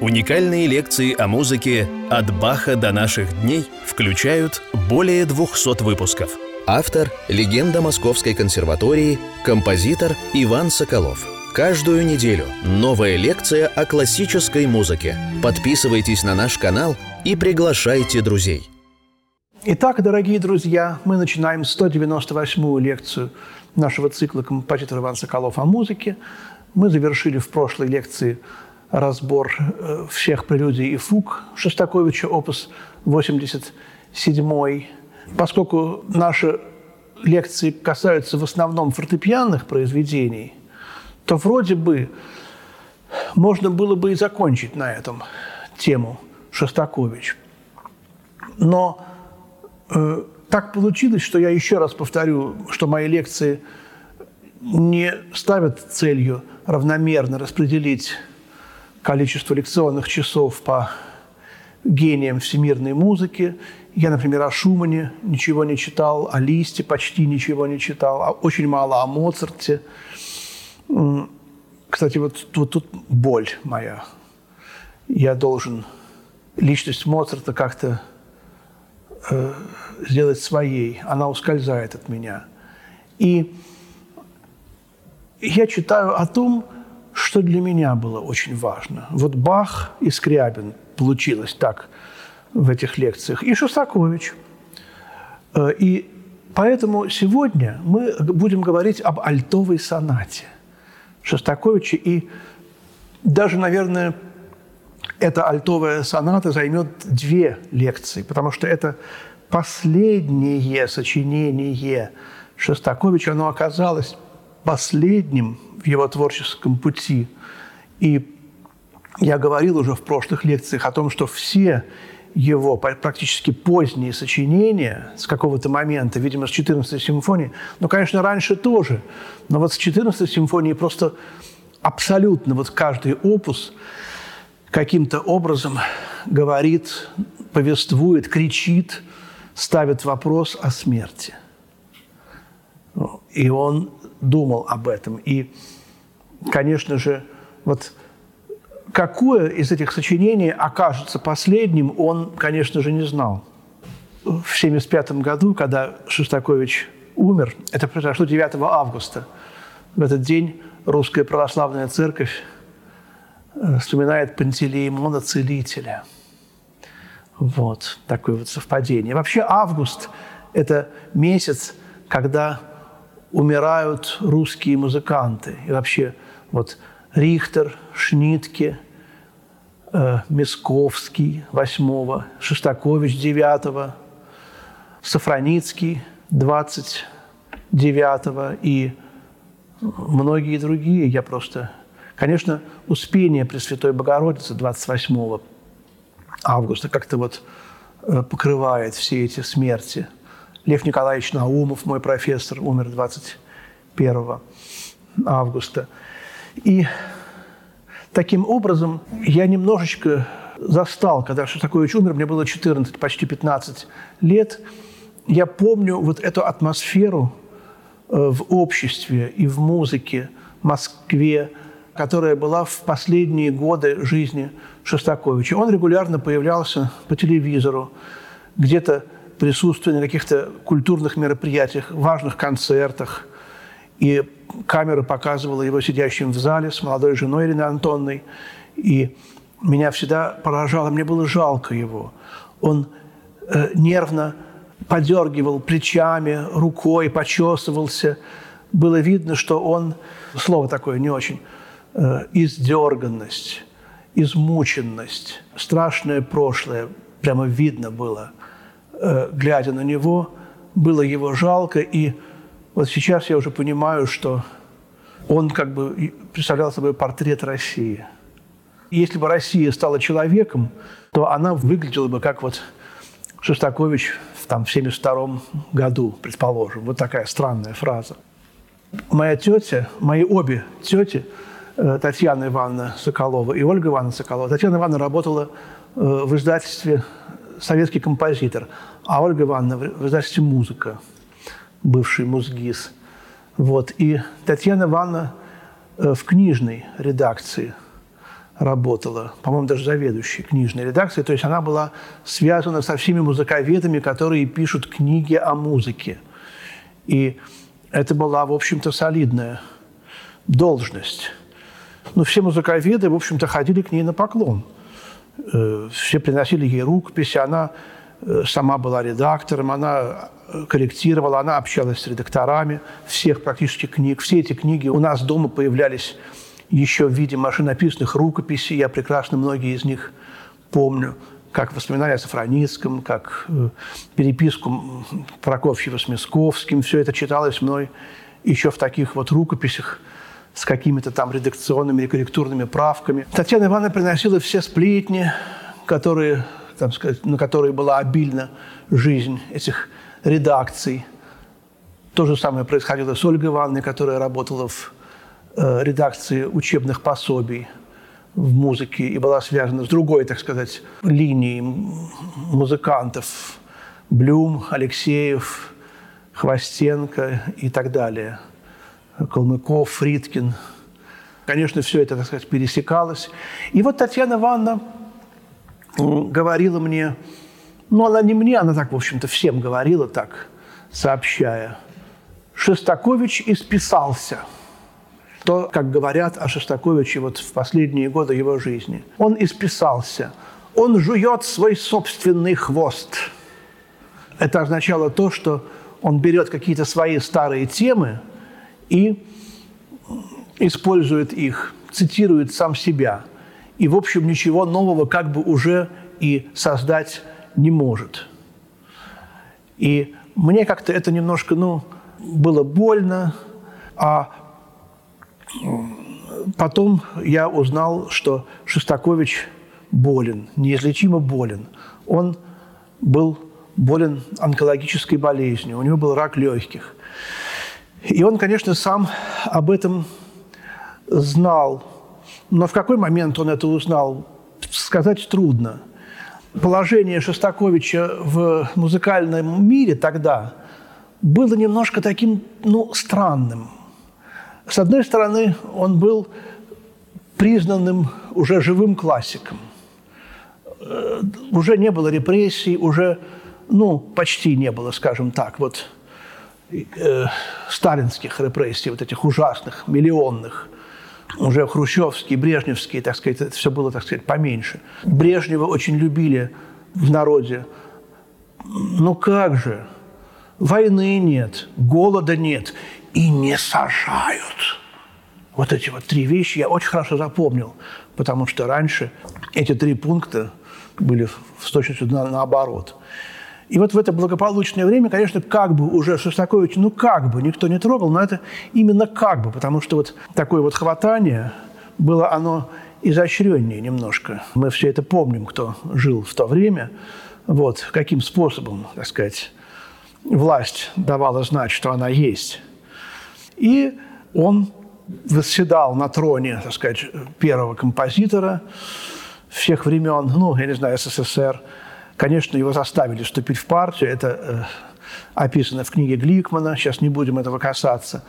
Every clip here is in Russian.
Уникальные лекции о музыке «От Баха до наших дней» включают более 200 выпусков. Автор – легенда Московской консерватории, композитор Иван Соколов. Каждую неделю новая лекция о классической музыке. Подписывайтесь на наш канал и приглашайте друзей. Итак, дорогие друзья, мы начинаем 198-ю лекцию нашего цикла «Композитор Иван Соколов о музыке». Мы завершили в прошлой лекции разбор э, всех прелюдий и фуг Шостаковича, опус 87 Поскольку наши лекции касаются в основном фортепианных произведений, то вроде бы можно было бы и закончить на этом тему Шостакович. Но э, так получилось, что я еще раз повторю, что мои лекции не ставят целью равномерно распределить количество лекционных часов по гениям всемирной музыки. Я, например, о Шумане ничего не читал, о Листе почти ничего не читал, а очень мало о Моцарте. Кстати, вот, вот тут боль моя. Я должен личность Моцарта как-то э, сделать своей. Она ускользает от меня. И я читаю о том, что для меня было очень важно. Вот Бах и Скрябин получилось так в этих лекциях, и Шостакович. Э, и поэтому сегодня мы будем говорить об альтовой сонате Шостаковича. И даже, наверное, эта альтовая соната займет две лекции, потому что это последнее сочинение Шостаковича, оно оказалось последним в его творческом пути. И я говорил уже в прошлых лекциях о том, что все его практически поздние сочинения с какого-то момента, видимо, с 14 симфонии, ну, конечно, раньше тоже, но вот с 14 симфонии просто абсолютно вот каждый опус каким-то образом говорит, повествует, кричит, ставит вопрос о смерти. И он думал об этом. И, конечно же, вот какое из этих сочинений окажется последним, он, конечно же, не знал. В 1975 году, когда Шостакович умер, это произошло 9 августа, в этот день Русская Православная Церковь э, вспоминает Пантелеймона Целителя. Вот такое вот совпадение. Вообще август – это месяц, когда умирают русские музыканты. И вообще вот Рихтер, Шнитке, э, Мисковский 8 Шостакович 9 Сафраницкий 29 и многие другие. Я просто... Конечно, Успение Пресвятой Богородицы 28 августа как-то вот э, покрывает все эти смерти – Лев Николаевич Наумов, мой профессор, умер 21 августа. И таким образом я немножечко застал, когда Шостакович умер, мне было 14, почти 15 лет. Я помню вот эту атмосферу э, в обществе и в музыке Москве, которая была в последние годы жизни Шостаковича. Он регулярно появлялся по телевизору, где-то присутствие на каких-то культурных мероприятиях, важных концертах. И камера показывала его сидящим в зале с молодой женой Ириной Антонной. И меня всегда поражало, мне было жалко его. Он э, нервно подергивал плечами, рукой, почесывался. Было видно, что он, слово такое не очень, э, издерганность, измученность, страшное прошлое, прямо видно было – глядя на него, было его жалко. И вот сейчас я уже понимаю, что он как бы представлял собой портрет России. если бы Россия стала человеком, то она выглядела бы как вот Шостакович в там, 1972 году, предположим. Вот такая странная фраза. Моя тетя, мои обе тети, э, Татьяна Ивановна Соколова и Ольга Ивановна Соколова. Татьяна Ивановна работала э, в издательстве «Советский композитор», а Ольга Ивановна в издательстве «Музыка», бывший музгиз. Вот. И Татьяна Ивановна э, в книжной редакции работала, по-моему, даже заведующей книжной редакции. То есть она была связана со всеми музыковедами, которые пишут книги о музыке. И это была, в общем-то, солидная должность. Но все музыковеды, в общем-то, ходили к ней на поклон. Э, все приносили ей рукописи, она э, сама была редактором, она э, корректировала, она общалась с редакторами всех практически книг. Все эти книги у нас дома появлялись еще в виде машинописных рукописей. Я прекрасно многие из них помню, как воспоминания о Сафроницком, как переписку Прокофьева с Мясковским. Все это читалось мной еще в таких вот рукописях с какими-то там редакционными и корректурными правками. Татьяна Ивановна приносила все сплетни, которые, там сказать, на которые была обильна жизнь этих редакций. То же самое происходило с Ольгой Ивановной, которая работала в э, редакции учебных пособий в музыке и была связана с другой, так сказать, линией музыкантов. Блюм, Алексеев, Хвостенко и так далее – Калмыков, Фридкин. Конечно, все это, так сказать, пересекалось. И вот Татьяна Ивановна говорила мне, ну, она не мне, она так, в общем-то, всем говорила так, сообщая. Шестакович исписался. То, как говорят о Шостаковиче вот в последние годы его жизни. Он исписался. Он жует свой собственный хвост. Это означало то, что он берет какие-то свои старые темы – и использует их, цитирует сам себя. И, в общем, ничего нового как бы уже и создать не может. И мне как-то это немножко, ну, было больно, а потом я узнал, что Шостакович болен, неизлечимо болен. Он был болен онкологической болезнью, у него был рак легких. И он, конечно, сам об этом знал. Но в какой момент он это узнал, сказать трудно. Положение Шостаковича в музыкальном мире тогда было немножко таким, ну, странным. С одной стороны, он был признанным уже живым классиком. Э, уже не было репрессий, уже, ну, почти не было, скажем так. Вот э, сталинских репрессий, вот этих ужасных, миллионных, уже хрущевские, брежневские, так сказать, это все было, так сказать, поменьше. Брежнева очень любили в народе. Ну как же? Войны нет, голода нет и не сажают. Вот эти вот три вещи я очень хорошо запомнил, потому что раньше эти три пункта были в точности на, наоборот. И вот в это благополучное время, конечно, как бы уже Шостакович, ну как бы, никто не трогал, но это именно как бы, потому что вот такое вот хватание было оно изощреннее немножко. Мы все это помним, кто жил в то время. Вот, каким способом, так сказать, власть давала знать, что она есть. И он восседал на троне, так сказать, первого композитора всех времен, ну, я не знаю, СССР – Конечно, его заставили вступить в партию. Это э, описано в книге Гликмана. Сейчас не будем этого касаться.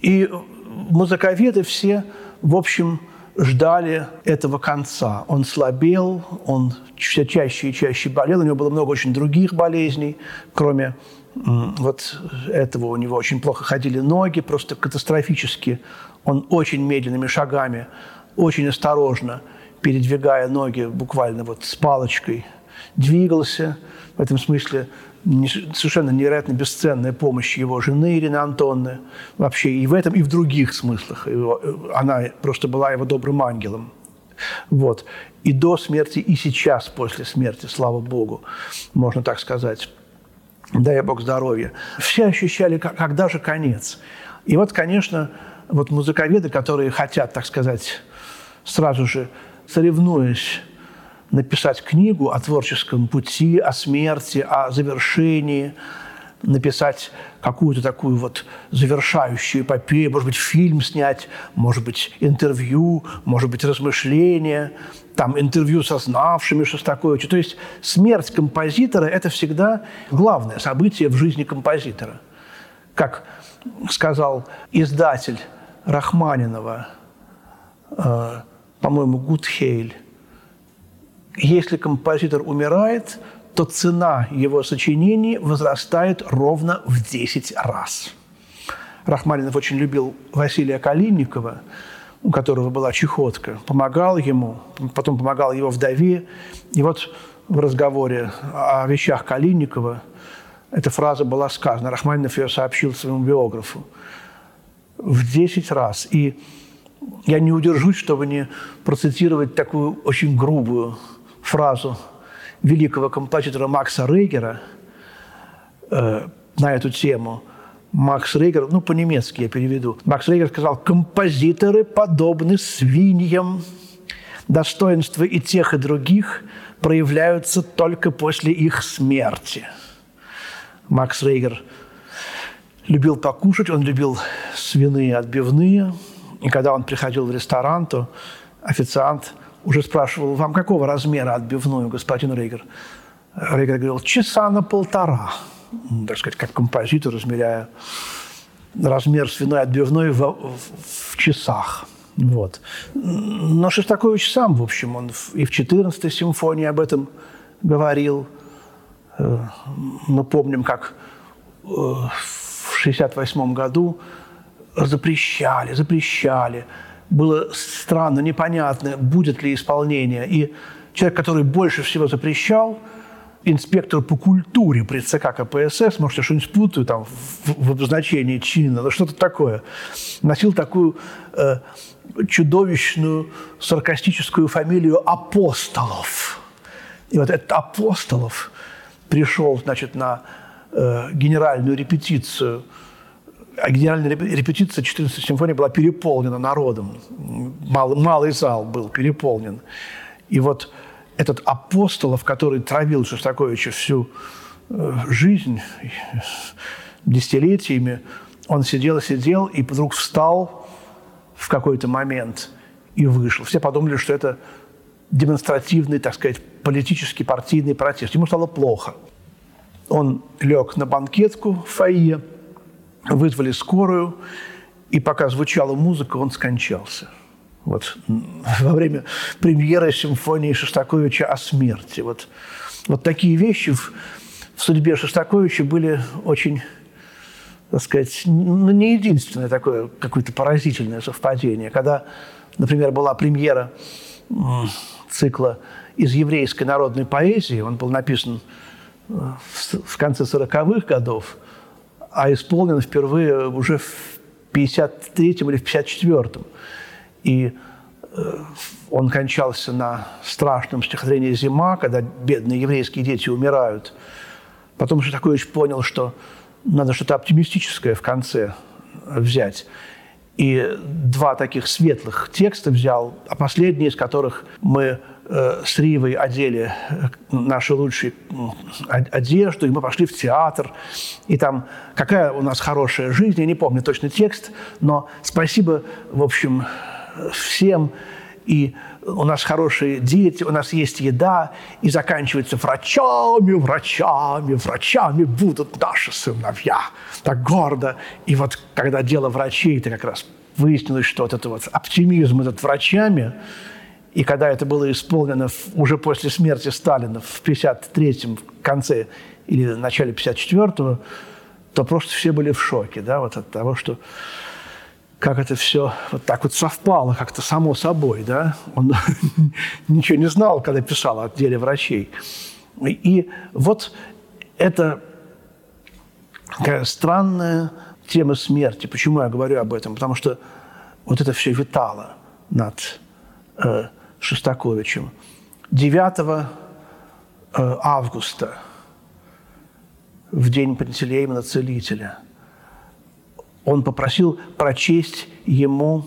И музыковеды все, в общем, ждали этого конца. Он слабел, он все чаще и чаще болел. У него было много очень других болезней, кроме вот этого у него очень плохо ходили ноги, просто катастрофически. Он очень медленными шагами, очень осторожно, передвигая ноги буквально вот с палочкой – двигался. В этом смысле совершенно невероятно бесценная помощь его жены Ирины Антонны. Вообще и в этом, и в других смыслах. Она просто была его добрым ангелом. Вот. И до смерти, и сейчас, после смерти, слава Богу, можно так сказать. Дай Бог здоровья. Все ощущали, когда же конец. И вот, конечно, вот музыковеды, которые хотят, так сказать, сразу же соревнуясь написать книгу о творческом пути, о смерти, о завершении, написать какую-то такую вот завершающую эпопею, может быть, фильм снять, может быть, интервью, может быть, размышления, там интервью со знавшими Шостаковича. То есть смерть композитора – это всегда главное событие в жизни композитора. Как сказал издатель Рахманинова, э, по-моему, Гудхейль. Если композитор умирает, то цена его сочинений возрастает ровно в 10 раз. Рахманинов очень любил Василия Калинникова, у которого была чехотка, помогал ему, потом помогал его вдове. И вот в разговоре о вещах Калинникова эта фраза была сказана. Рахманинов ее сообщил своему биографу в 10 раз. И я не удержусь, чтобы не процитировать такую очень грубую фразу великого композитора Макса Рейгера э, на эту тему. Макс Рейгер, ну, по-немецки я переведу. Макс Рейгер сказал, композиторы подобны свиньям. Достоинства и тех, и других проявляются только после их смерти. Макс Рейгер любил покушать, он любил свиные отбивные. И когда он приходил в ресторан, то официант уже спрашивал, вам какого размера отбивную, господин Рейгер? Рейгер говорил, часа на полтора. Так сказать, как композитор, размеряя размер свиной отбивной в, в, в часах. Вот. Но Шостакович сам, в общем, он и в 14-й симфонии об этом говорил. Э, мы помним, как э, в 68 году запрещали, запрещали. Было странно, непонятно, будет ли исполнение. И человек, который больше всего запрещал, инспектор по культуре при ЦК КПСС, может, я что-нибудь путаю там в, в обозначении чина, но что-то такое, носил такую э, чудовищную саркастическую фамилию Апостолов. И вот этот Апостолов пришел, значит, на э, генеральную репетицию – а генеральная репетиция 14 симфонии была переполнена народом. Малый, малый зал был переполнен. И вот этот Апостолов, который травил Шостаковича всю э, жизнь, десятилетиями, он сидел и сидел, и вдруг встал в какой-то момент и вышел. Все подумали, что это демонстративный, так сказать, политический, партийный протест. Ему стало плохо. Он лег на банкетку в фойе – вызвали скорую, и пока звучала музыка, он скончался. Вот во время премьеры симфонии Шостаковича о смерти. Вот, вот такие вещи в, в судьбе Шостаковича были очень, так сказать, не единственное такое какое-то поразительное совпадение. Когда, например, была премьера цикла из еврейской народной поэзии, он был написан э, в конце 40-х годов, а исполнен впервые уже в 53-м или в 54-м. И э, он кончался на страшном стихотворении «Зима», когда бедные еврейские дети умирают. Потом Шостакович понял, что надо что-то оптимистическое в конце взять. И два таких светлых текста взял, а последний из которых мы с Ривой одели э, наши лучшие одежду, и мы пошли в театр. И там какая у нас хорошая жизнь, я не помню точный текст, но спасибо, в общем, всем. И у нас хорошие дети, у нас есть еда, и заканчивается врачами, врачами, врачами будут наши сыновья. Так гордо. И вот когда дело врачей, это как раз выяснилось, что вот этот вот оптимизм этот врачами, и когда это было исполнено уже после смерти Сталина в 53-м конце или начале 54-го, то просто все были в шоке да, вот от того, что как это все вот так вот совпало как-то само собой. Да? Он ничего не знал, когда писал о деле врачей. И вот это такая странная тема смерти. Почему я говорю об этом? Потому что вот это все витало над э, Шостаковичем. 9 э, августа, в день Пантелеймона Целителя, он попросил прочесть ему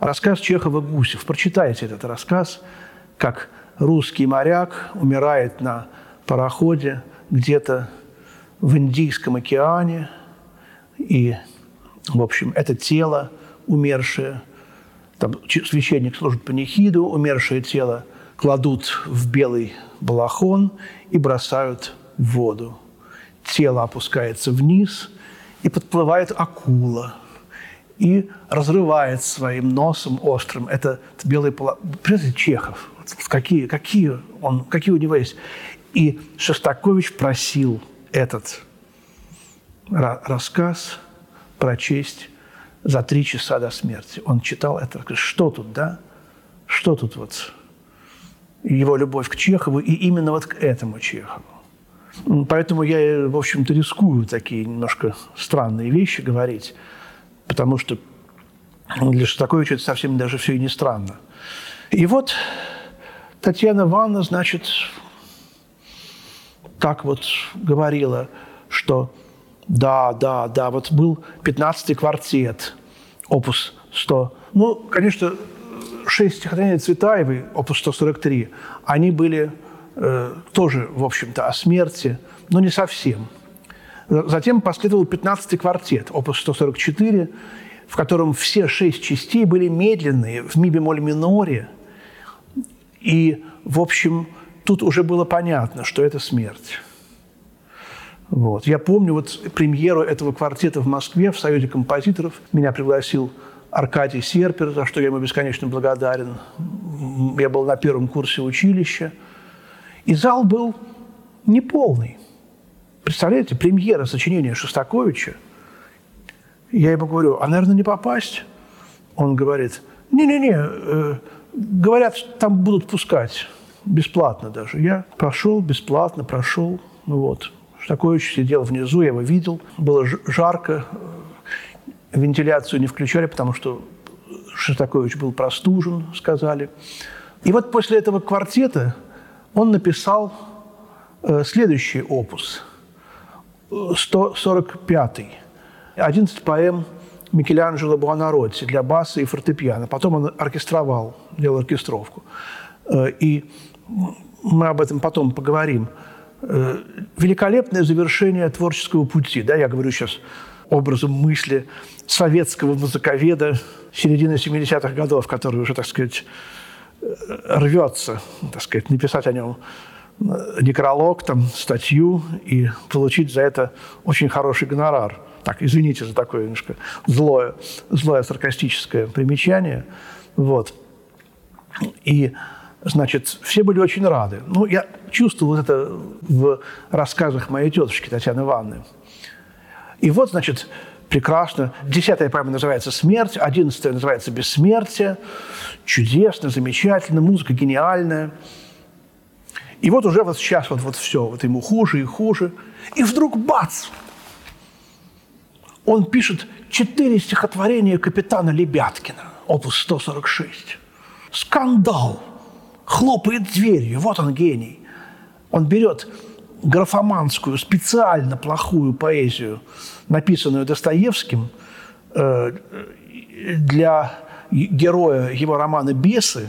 рассказ Чехова «Гусев». Прочитайте этот рассказ, как русский моряк умирает на пароходе где-то в Индийском океане, и, в общем, это тело умершее – там священник служит панихиду, умершее тело кладут в белый балахон и бросают в воду. Тело опускается вниз, и подплывает акула. и разрывает своим носом острым это белый полотно. Прежде Чехов, какие, какие, он, какие у него есть. И Шостакович просил этот рассказ прочесть за три часа до смерти. Он читал это, что тут, да? Что тут вот его любовь к Чехову и именно вот к этому Чехову. Поэтому я, в общем-то, рискую такие немножко странные вещи говорить, потому что для Шостаковича это совсем даже все и не странно. И вот Татьяна Ивановна, значит, так вот говорила, что да, да, да, вот был 15-й квартет, опус 100. Ну, конечно, шесть стихотворений Цветаевой, опус 143, они были э, тоже, в общем-то, о смерти, но не совсем. Затем последовал 15-й квартет, опус 144, в котором все шесть частей были медленные, в ми бемоль миноре. И, в общем, тут уже было понятно, что это смерть. Вот. Я помню вот премьеру этого квартета в Москве в Союзе композиторов. Меня пригласил Аркадий Серпер, за что я ему бесконечно благодарен. Я был на первом курсе училища. И зал был неполный. Представляете, премьера сочинения Шостаковича. Я ему говорю, а, наверное, не попасть? Он говорит, не-не-не, э, говорят, там будут пускать бесплатно даже. Я прошел бесплатно, прошел, ну вот. Шостакович сидел внизу, я его видел. Было жарко, вентиляцию не включали, потому что Шостакович был простужен, сказали. И вот после этого квартета он написал э, следующий опус, 145-й. 11 поэм Микеланджело Буонаротти для баса и фортепиано. Потом он оркестровал, делал оркестровку. Э, и мы об этом потом поговорим. Э, великолепное завершение творческого пути. Да, я говорю сейчас образом мысли советского музыковеда середины 70-х годов, который уже, так сказать, рвется, так сказать, написать о нем некролог, там, статью и получить за это очень хороший гонорар. Так, извините за такое немножко злое, злое саркастическое примечание. Вот. И, значит, все были очень рады. Ну, я чувствовал это в рассказах моей тетушки Татьяны Ивановны. И вот, значит, прекрасно. Десятая поэма называется «Смерть», одиннадцатая называется «Бессмертие». Чудесно, замечательно, музыка гениальная. И вот уже вот сейчас вот, вот все, вот ему хуже и хуже. И вдруг бац! Он пишет четыре стихотворения капитана Лебяткина, опус 146. Скандал! Хлопает дверью, вот он гений. Он берет графоманскую, специально плохую поэзию, написанную Достоевским э, для героя его романа «Бесы»,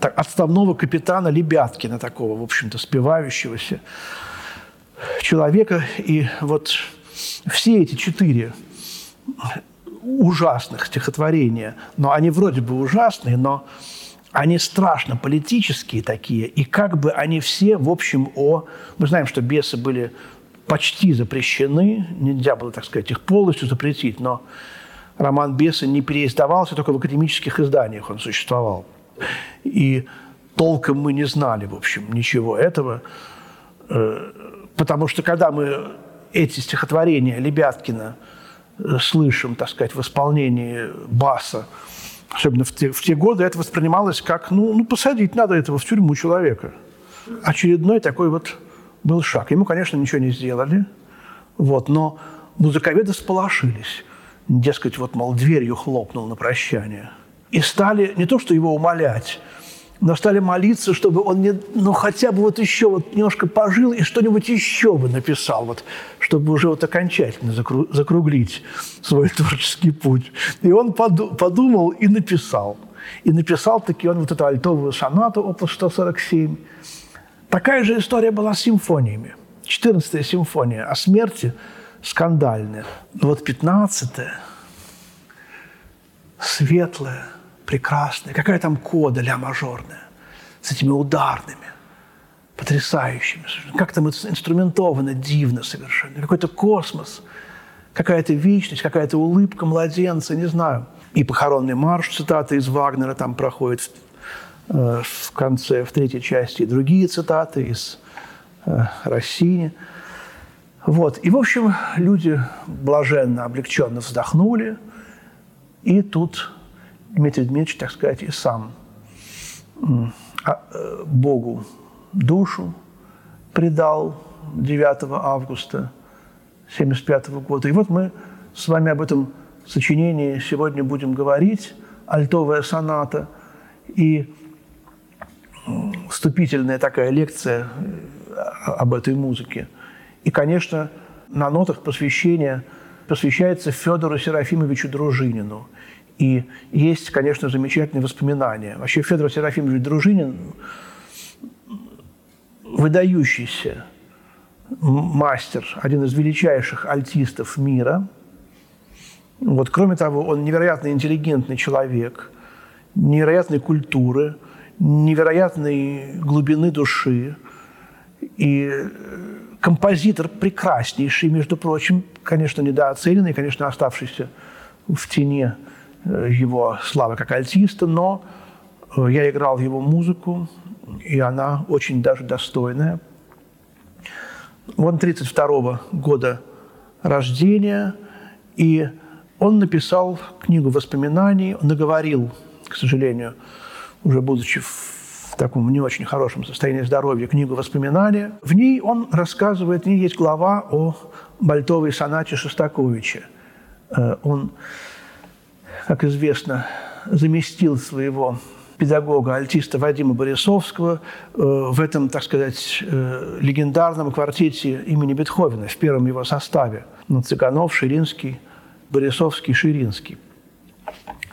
так, отставного капитана Лебяткина, такого, в общем-то, спивающегося человека. И вот все эти четыре ужасных стихотворения, но они вроде бы ужасные, но они страшно политические такие, и как бы они все, в общем, о... Мы знаем, что бесы были почти запрещены, нельзя было, так сказать, их полностью запретить, но роман «Бесы» не переиздавался, только в академических изданиях он существовал. И толком мы не знали, в общем, ничего этого, э, потому что когда мы эти стихотворения Лебяткина э, слышим, так сказать, в исполнении баса, особенно в те, в те годы, это воспринималось как, ну, ну, посадить надо этого в тюрьму человека. Очередной такой вот был шаг. Ему, конечно, ничего не сделали, вот, но музыковеды сполошились. Дескать, вот, мол, дверью хлопнул на прощание. И стали не то, что его умолять, но стали молиться, чтобы он не, ну, хотя бы вот еще вот немножко пожил и что-нибудь еще бы написал, вот, чтобы уже вот окончательно закруглить свой творческий путь. И он подумал и написал. И написал таки он вот эту альтовую сонату, опус 147. Такая же история была с симфониями. 14 симфония о смерти скандальная. Но вот 15 светлая, прекрасная. Какая там кода ля мажорная с этими ударными, потрясающими. Как там это инструментовано, дивно совершенно. Какой-то космос, какая-то вечность, какая-то улыбка младенца, не знаю. И похоронный марш, цитаты из Вагнера там проходят в, э, в конце, в третьей части, и другие цитаты из э, Россини. Вот. И, в общем, люди блаженно, облегченно вздохнули, и тут Дмитрий Дмитриевич, так сказать, и сам а, э, Богу душу предал 9 августа 1975 года. И вот мы с вами об этом сочинении сегодня будем говорить. Альтовая соната и вступительная такая лекция э, об этой музыке. И, конечно, на нотах посвящения посвящается Федору Серафимовичу Дружинину. И есть, конечно, замечательные воспоминания. Вообще Федор Серафимович Дружинин выдающийся мастер, один из величайших альтистов мира. Вот, кроме того, он невероятно интеллигентный человек, невероятной культуры, невероятной глубины души. И э, композитор прекраснейший, между прочим, конечно, недооцененный, конечно, оставшийся в тени его славы как альтиста, но э, я играл его музыку, и она очень даже достойная. Он 32 года рождения, и он написал книгу воспоминаний, он наговорил, к сожалению, уже будучи в таком не очень хорошем состоянии здоровья, книгу воспоминаний. В ней он рассказывает, в ней есть глава о бальтовой сонате Шостаковича. Э, он, как известно, заместил своего педагога, альтиста Вадима Борисовского э, в этом, так сказать, э, легендарном квартете имени Бетховена, в первом его составе. Ну, Цыганов, Ширинский, Борисовский, Ширинский,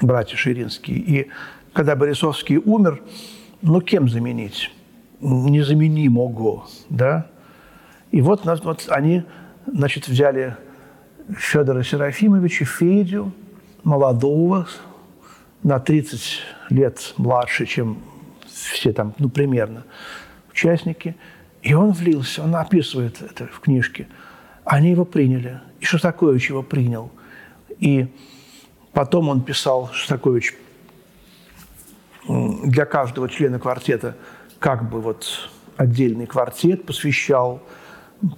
братья Ширинские. И когда Борисовский умер, ну, кем заменить? Незаменимого, да? И вот, вот они, значит, взяли Федора Серафимовича, Федю, молодого, на 30 лет младше, чем все там, ну, примерно, участники. И он влился, он описывает это в книжке. Они его приняли. И Шостакович его принял. И потом он писал, Шостакович, для каждого члена квартета как бы вот отдельный квартет посвящал.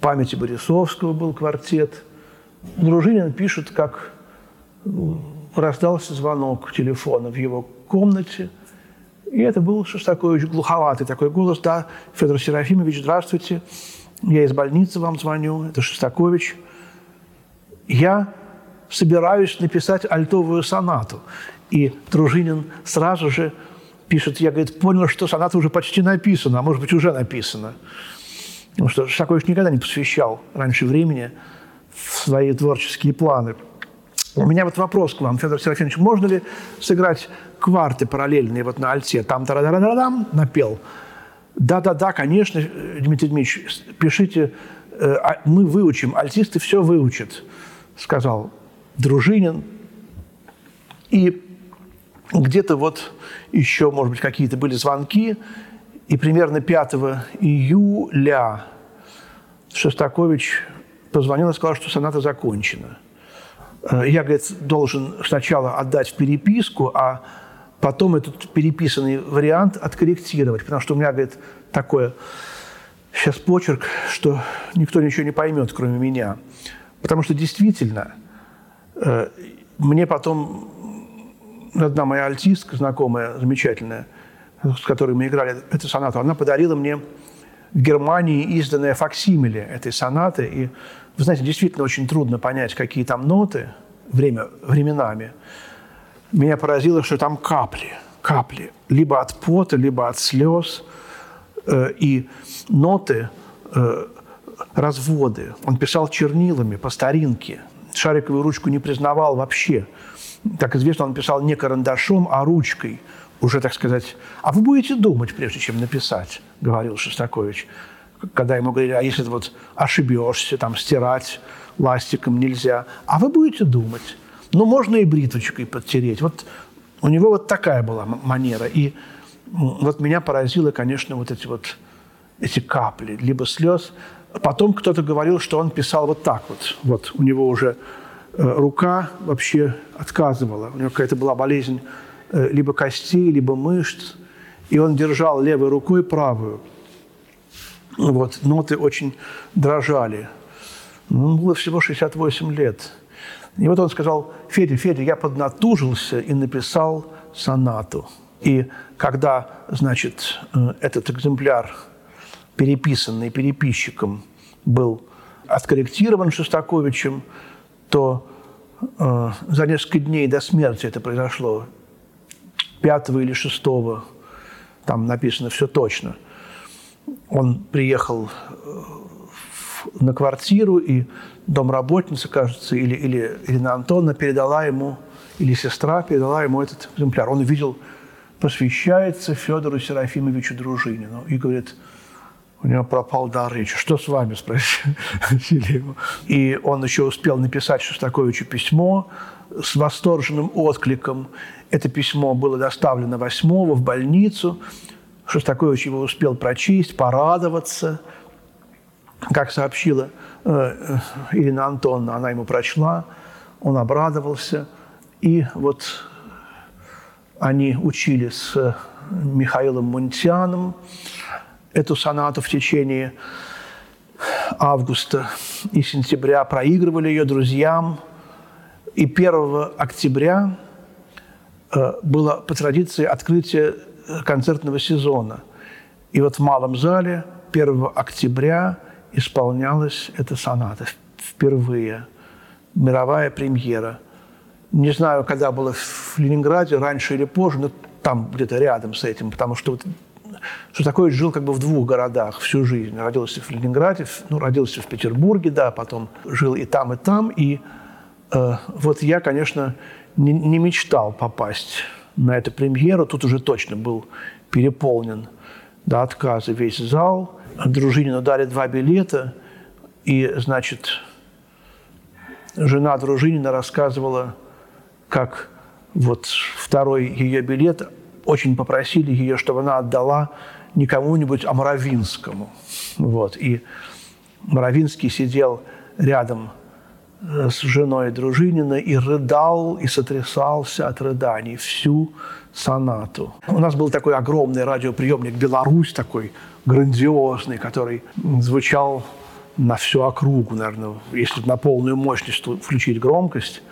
Памяти Борисовского был квартет. Дружинин пишет, как раздался звонок телефона в его комнате. И это был Шостакович, глуховатый такой голос. Да, Федор Серафимович, здравствуйте. Я из больницы вам звоню. Это Шостакович. Я собираюсь написать альтовую сонату. И Дружинин сразу же пишет, я, говорит, понял, что соната уже почти написана, а может быть, уже написана. Потому что Шостакович никогда не посвящал раньше времени свои творческие планы – у меня вот вопрос к вам, Федор Серафимович, можно ли сыграть кварты параллельные вот на альте? Там та да да дам напел. Да-да-да, конечно, Дмитрий Дмитриевич, пишите, э, а мы выучим, альтисты все выучат, сказал Дружинин. И где-то вот еще, может быть, какие-то были звонки, и примерно 5 июля Шостакович позвонил и сказал, что соната закончена – я, говорит, должен сначала отдать в переписку, а потом этот переписанный вариант откорректировать, потому что у меня, говорит, такое сейчас почерк, что никто ничего не поймет, кроме меня. Потому что действительно, э, мне потом одна моя альтистка, знакомая, замечательная, с которой мы играли эту сонату, она подарила мне в Германии изданное факсимиле этой сонаты, и вы знаете, действительно очень трудно понять, какие там ноты время, временами. Меня поразило, что там капли, капли. Либо от пота, либо от слез. Э, и ноты, э, разводы. Он писал чернилами по старинке. Шариковую ручку не признавал вообще. Так известно, он писал не карандашом, а ручкой. Уже, так сказать, а вы будете думать, прежде чем написать, говорил Шостакович когда ему говорили, а если вот ошибешься, там, стирать ластиком нельзя, а вы будете думать. Ну, можно и бритвочкой подтереть. Вот у него вот такая была манера. И вот меня поразило, конечно, вот эти вот эти капли, либо слез. Потом кто-то говорил, что он писал вот так вот. Вот у него уже рука вообще отказывала. У него какая-то была болезнь либо костей, либо мышц. И он держал левой рукой правую. Вот, ноты очень дрожали. Ну, было всего 68 лет. И вот он сказал, Федя, Федя, я поднатужился и написал сонату. И когда, значит, э, этот экземпляр, переписанный переписчиком, был откорректирован Шостаковичем, то э, за несколько дней до смерти это произошло, пятого или шестого, там написано все точно. Он приехал э, на квартиру, и домработница, кажется, или, или Ирина Антоновна передала ему, или сестра передала ему этот экземпляр. Он увидел, посвящается Федору Серафимовичу Дружинину. И говорит, у него пропал дар речи. Что с вами, спросили его. И он еще успел написать Шостаковичу письмо с восторженным откликом. Это письмо было доставлено 8 в больницу. Шостакович его успел прочесть, порадоваться – как сообщила э, Ирина Антоновна, она ему прочла, он обрадовался. И вот они учили с Михаилом Мунтяном эту сонату в течение августа и сентября, проигрывали ее друзьям. И 1 октября э, было по традиции открытие концертного сезона. И вот в малом зале 1 октября – исполнялась эта соната впервые. Мировая премьера. Не знаю, когда было в Ленинграде, раньше или позже, но там где-то рядом с этим, потому что вот что такое жил как бы в двух городах всю жизнь. Родился в Ленинграде, ну, родился в Петербурге, да, потом жил и там, и там. И э, вот я, конечно, не, не мечтал попасть на эту премьеру. Тут уже точно был переполнен до отказа весь зал – Дружинину дали два билета, и, значит, жена Дружинина рассказывала, как вот второй ее билет очень попросили ее, чтобы она отдала не кому-нибудь, а Моровинскому. Вот. И Моровинский сидел рядом с женой Дружинина и рыдал, и сотрясался от рыданий всю сонату. У нас был такой огромный радиоприемник «Беларусь», такой грандиозный, который звучал на всю округу, наверное, если на полную мощность включить громкость.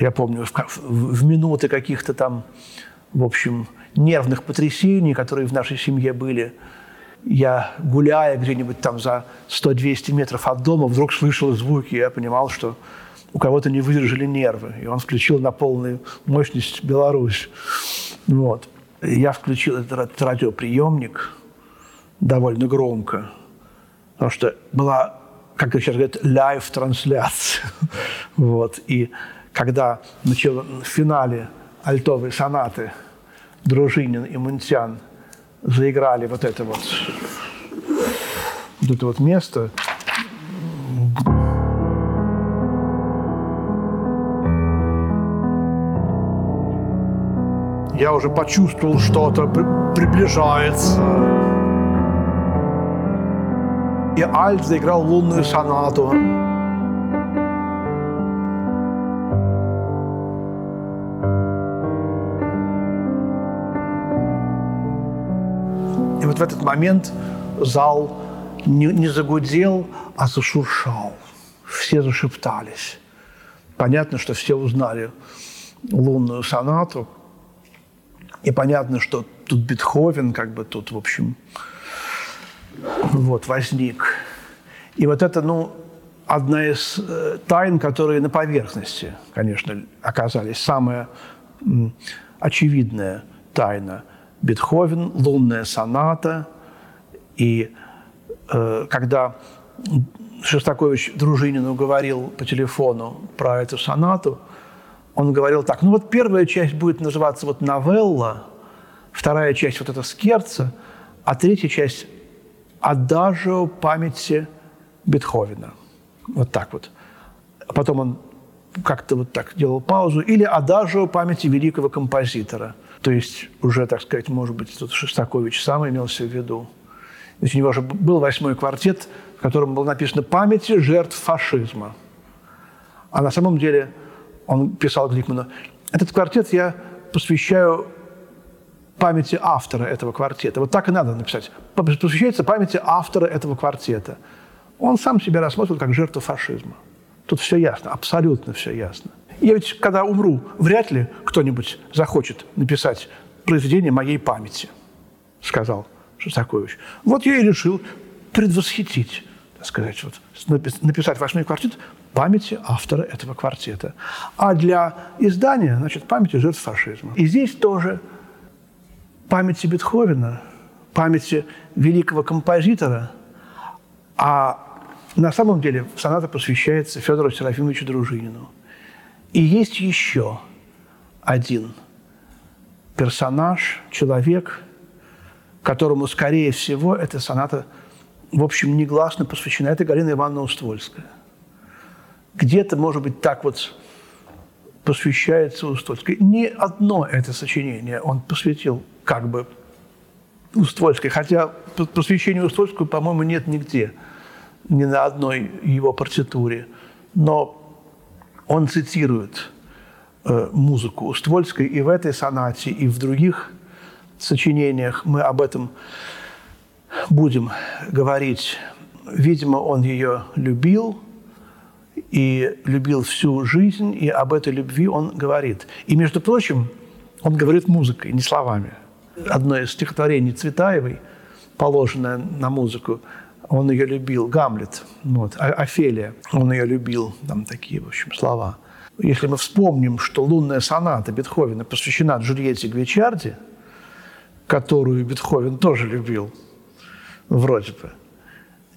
Я помню, в, в минуты каких-то там, в общем, нервных потрясений, которые в нашей семье были, я, гуляя где-нибудь там за 100-200 метров от дома, вдруг слышал звуки, и я понимал, что у кого-то не выдержали нервы, и он включил на полную мощность Беларусь. Вот. Я включил этот радиоприемник – довольно громко, потому что была, как сейчас говорят, live-трансляция. вот. И когда начал в финале альтовой сонаты Дружинин и Мунтян заиграли вот это вот, вот это вот место, я уже почувствовал, что-то приближается и Альт заиграл лунную сонату. В этот момент зал не, не загудел, а зашуршал. Все зашептались. Понятно, что все узнали лунную сонату. И понятно, что тут Бетховен, как бы тут, в общем, вот, возник. И вот это, ну, одна из э, тайн, которые на поверхности, конечно, оказались. Самая м, очевидная тайна – Бетховен, лунная соната. И э, когда Шостакович Дружинину говорил по телефону про эту сонату, он говорил так, ну вот первая часть будет называться вот новелла, вторая часть вот это скерца, а третья часть адажио памяти Бетховена. Вот так вот. Потом он как-то вот так делал паузу. Или адажио памяти великого композитора. То есть уже, так сказать, может быть, тут Шостакович сам имелся в виду. Есть у него же был восьмой квартет, в котором было написано «Памяти жертв фашизма». А на самом деле он писал Гликману, этот квартет я посвящаю памяти автора этого квартета. Вот так и надо написать. Посвящается памяти автора этого квартета. Он сам себя рассматривает как жертву фашизма. Тут все ясно, абсолютно все ясно. Я ведь, когда умру, вряд ли кто-нибудь захочет написать произведение моей памяти, сказал Шостакович. Вот я и решил предвосхитить, так сказать, вот, написать восьмой квартет памяти автора этого квартета. А для издания, значит, памяти жертв фашизма. И здесь тоже памяти Бетховена, памяти великого композитора, а на самом деле соната посвящается Федору Серафимовичу Дружинину. И есть еще один персонаж, человек, которому, скорее всего, эта соната, в общем, негласно посвящена. Это Галина Ивановна Уствольская. Где-то, может быть, так вот посвящается Уствольской. Ни одно это сочинение он посвятил как бы Уствольской, хотя посвящения Уствольскую, по-моему, нет нигде – ни на одной его партитуре, но он цитирует э, музыку Уствольской и в этой сонате, и в других сочинениях мы об этом будем говорить. Видимо, он ее любил и любил всю жизнь, и об этой любви он говорит. И, между прочим, он говорит музыкой, не словами. Одно из стихотворений Цветаевой, положенное на музыку, он ее любил, Гамлет, вот, Офелия, он ее любил, там такие, в общем, слова. Если мы вспомним, что лунная соната Бетховена посвящена Джульетте Гвичарди, которую Бетховен тоже любил, вроде бы,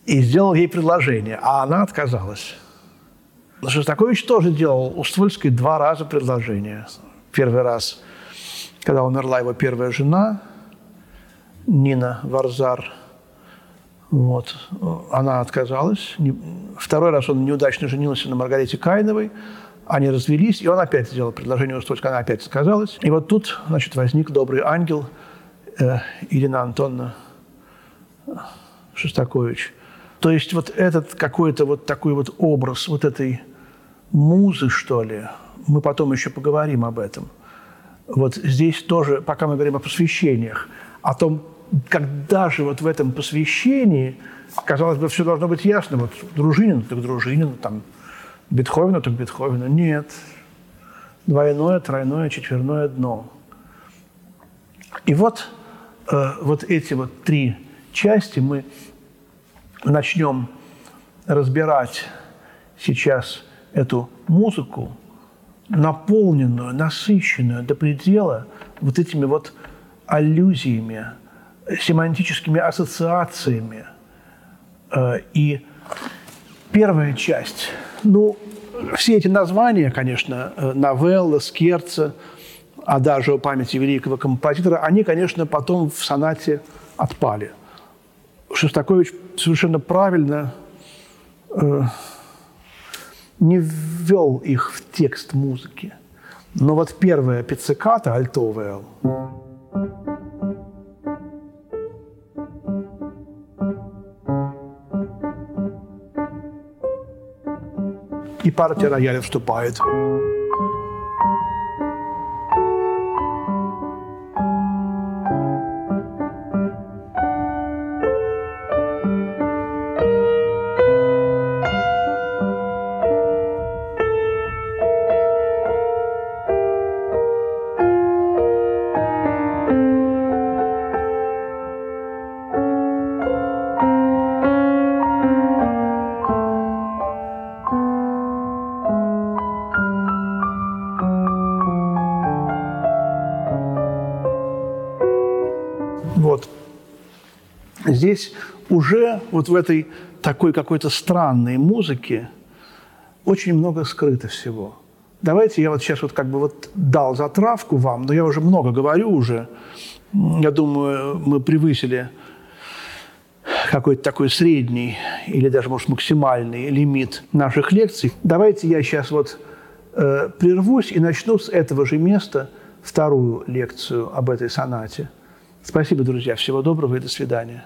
и сделал ей предложение, а она отказалась. Шостакович тоже делал Уствольской два раза предложение. Первый раз, когда умерла его первая жена, Нина Варзар – вот. Она отказалась. Второй раз он неудачно женился на Маргарите Кайновой. Они развелись, и он опять сделал предложение устроить, она опять отказалась. И вот тут, значит, возник добрый ангел э, Ирина Антоновна Шостакович. То есть вот этот какой-то вот такой вот образ вот этой музы, что ли, мы потом еще поговорим об этом. Вот здесь тоже, пока мы говорим о посвящениях, о том, когда же вот в этом посвящении, казалось бы, все должно быть ясно, вот Дружинин, так Дружинин, там, Бетховена, так Бетховена. Нет. Двойное, тройное, четверное дно. И вот, э, вот эти вот три части мы начнем разбирать сейчас эту музыку, наполненную, насыщенную до предела вот этими вот аллюзиями, семантическими ассоциациями. Э, и первая часть, ну, все эти названия, конечно, э, новелла, скерца, а даже о памяти великого композитора, они, конечно, потом в сонате отпали. Шостакович совершенно правильно э, не ввел их в текст музыки. Но вот первая пицциката альтовая – партия рояля вступает. Здесь уже вот в этой такой какой-то странной музыке очень много скрыто всего. Давайте я вот сейчас вот как бы вот дал затравку вам, но я уже много говорю уже. Я думаю, мы превысили какой-то такой средний или даже, может, максимальный лимит наших лекций. Давайте я сейчас вот э, прервусь и начну с этого же места вторую лекцию об этой сонате. Спасибо, друзья. Всего доброго и до свидания.